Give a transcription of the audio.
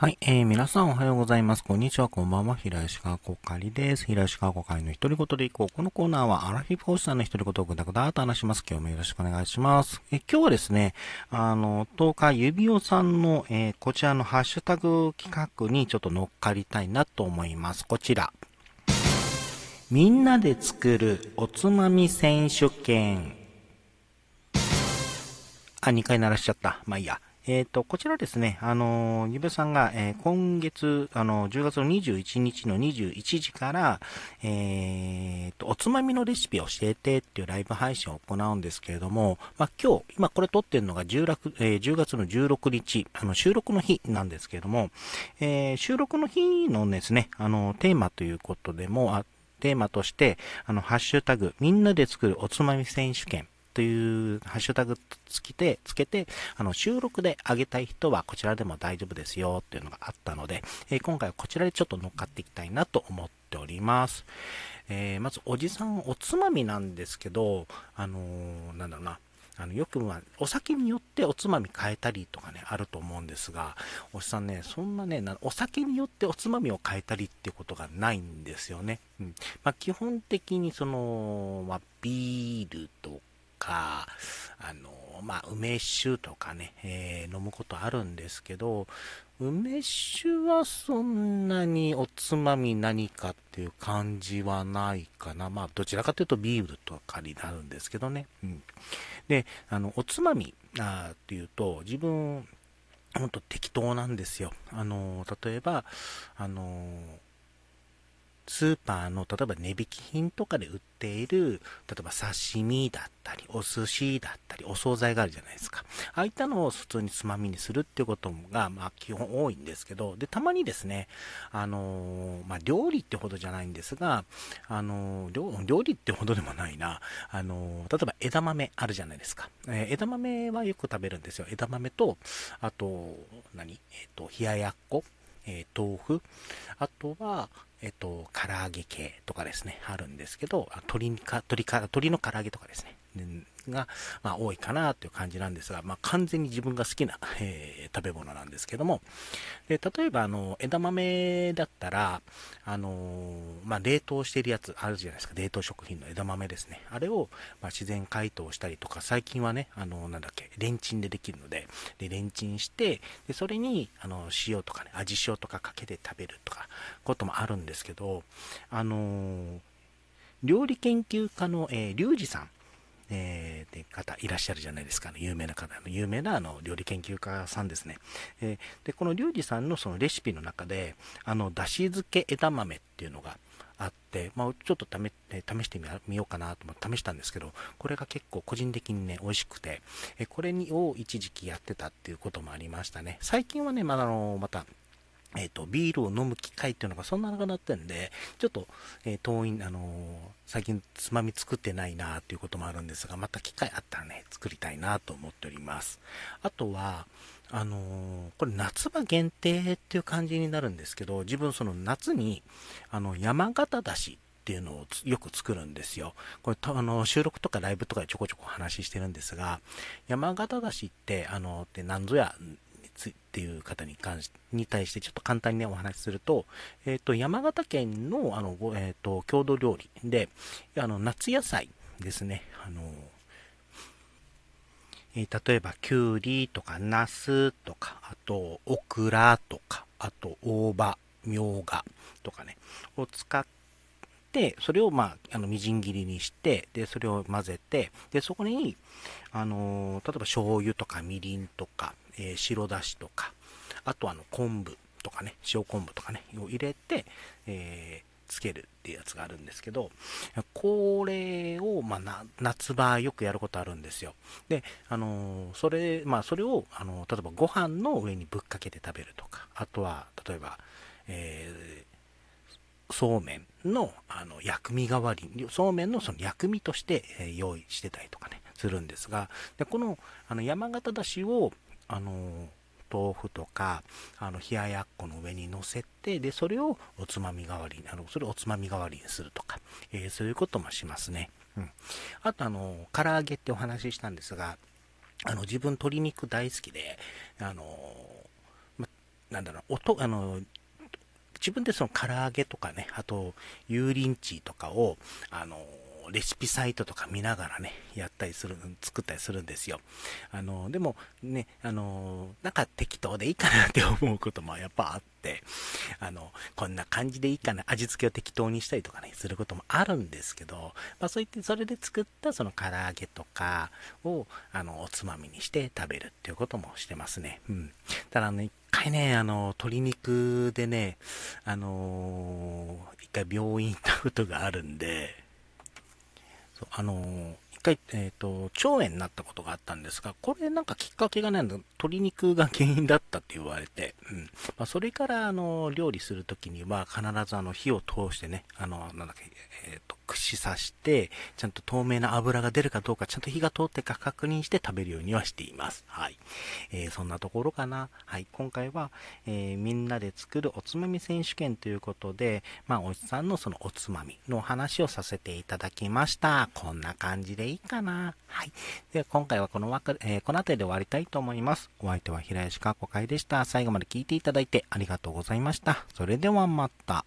はい、えー、皆さんおはようございます。こんにちは、こんばんは。平石川こかりです。平石川こかりの独り言でいこう。このコーナーはアラフィフ講師さんの独り言をぐだぐだと話します。今日もよろしくお願いします。え今日はですね、あの、10日、指輪さんの、えー、こちらのハッシュタグ企画にちょっと乗っかりたいなと思います。こちら。みんなで作るおつまみ選手権。あ、2回鳴らしちゃった。まあいいや。えっ、ー、と、こちらですね、あの、ゆべさんが、えー、今月、あの、10月の21日の21時から、えっ、ー、と、おつまみのレシピを教えてっていうライブ配信を行うんですけれども、まあ、今日、今これ撮ってるのが 10, え、10月の16日、あの、収録の日なんですけれども、え、収録の日のですね、あの、テーマということでも、あテーマとして、あの、ハッシュタグ、みんなで作るおつまみ選手権というハッシュタグつけて、つけて、あの、収録で上げたい人はこちらでも大丈夫ですよっていうのがあったので、えー、今回はこちらでちょっと乗っかっていきたいなと思っております。えー、まず、おじさんおつまみなんですけど、あのー、なんだろうな、あのよくまあ、お酒によっておつまみ変えたりとかね、あると思うんですが、おじさんね、そんなね、お酒によっておつまみを変えたりってことがないんですよね。うん。まあ、基本的にその、まあ、ビールか、あの、まあ、梅酒とかね、えー、飲むことあるんですけど、梅酒はそんなにおつまみ何かっていう感じはないかな。まあ、どちらかというとビールとかになるんですけどね。うん。で、あの、おつまみあっていうと、自分、ほんと適当なんですよ。あの、例えば、あの、スーパーの、例えば値引き品とかで売っている、例えば刺身だったり、お寿司だったり、お惣菜があるじゃないですか。ああいったのを普通につまみにするっていうことが、まあ基本多いんですけど、で、たまにですね、あのまあ料理ってほどじゃないんですが、あの料理ってほどでもないな、あの例えば枝豆あるじゃないですか。えー、枝豆はよく食べるんですよ。枝豆と、あと、何？えっ、と、冷ややっこえー、豆腐、あとは、えっと、唐揚げ系とかですね、あるんですけど、鶏か、鶏か、鶏の唐揚げとかですね、が、まあ、多いかなという感じなんですが、まあ、完全に自分が好きな、えー、食べ物なんですけども、で例えば、あの、枝豆だったら、あの、まあ、冷凍してるやつあるじゃないですか、冷凍食品の枝豆ですね。あれを、まあ、自然解凍したりとか、最近はね、あの、なんだっけ、レンチンでできるので、で、レンチンして、で、それに、あの、塩とかね、味塩とかかけて食べるとか、こともあるんですけど、あの料理研究家の、えー、リュウジさんえー、って方いらっしゃるじゃないですか、ね、有名な方、有名なあの料理研究家さんですね。えー、で、このリュウジさんのそのレシピの中で、あの、だし漬け枝豆っていうのがあって、まあ、ちょっと試試してみようかなと思って試したんですけど、これが結構個人的にね、美味しくて、えこれにを一時期やってたっていうこともありましたね。最近はね、まだあの、また、えっ、と、ビールを飲む機会っていうのがそんななくなってんで、ちょっと、えー、遠い、あのー、最近つまみ作ってないなっていうこともあるんですが、また機会あったらね、作りたいなと思っております。あとは、あのこれ夏場限定っていう感じになるんですけど、自分その夏に、あの、山形だしっていうのをよく作るんですよ。これ、あの、収録とかライブとかでちょこちょこ話してるんですが、山形だしって、あの、って何ぞやつっていう方に関しに対してちょっと簡単にねお話しすると、えっ、と、山形県の、あの、えっ、と、郷土料理で、あの、夏野菜ですね、あの、え、例えば、きゅうりとか、ナスとか、あと、オクラとか、あと、大葉、みょうがとかね、を使って、それを、まあ、あの、みじん切りにして、で、それを混ぜて、で、そこに、あの例えば醤油とかみりんとか、えー、白だしとか、あとあの昆布とかね、塩昆布とかね、を入れて、えー、つけるっていうやつがあるんですけど、これを、まあ、夏場よくやることあるんですよ。で、あのー、それ、まあ、それを、あのー、例えばご飯の上にぶっかけて食べるとか、あとは、例えば、えー、そうめんの、あの、薬味代わりに、そうめんのその薬味として、え用意してたりとかね、するんですが、でこの、あの、山形だしを、あの豆腐とかあの冷ややっこの上に乗せてでそれをおつまみ代わりにあのそれをおつまみ代わりにするとか、えー、そういうこともしますね、うん、あとあの唐揚げってお話ししたんですがあの自分鶏肉大好きであのなんだろう、音、あの、自分でその唐揚げとかね、あと、油淋鶏とかを、あの、レシピサイトとか見ながらね、やったりする、作ったりするんですよ。あの、でもね、あの、なんか適当でいいかなって思うこともやっぱあって、あの、こんな感じでいいかな、味付けを適当にしたりとかね、することもあるんですけど、まあそう言って、それで作ったその唐揚げとかを、あの、おつまみにして食べるっていうこともしてますね。うん。ただね、一回ね、あの、鶏肉でね、あの一回病院行ったことがあるんで、あのー、一回、えっ、ー、と、腸炎になったことがあったんですが、これなんかきっかけがね、鶏肉が原因だったって言われて、うん。まあ、それから、あの、料理するときには必ずあの、火を通してね、あの、なんだっけ、えっ、ー、と、串刺して、ちゃんと透明な油が出るかどうか、ちゃんと火が通ってか確認して食べるようにはしています。はい。えー、そんなところかな。はい。今回は、えー、みんなで作るおつまみ選手権ということで、まあ、おじさんのそのおつまみの話をさせていただきました。こんな感じでいいかな。はい。では、今回はこのわか、えー、この辺りで終わりたいと思います。お相手は平石かこかいでした。最後まで聞いていただいてありがとうございました。それではまた。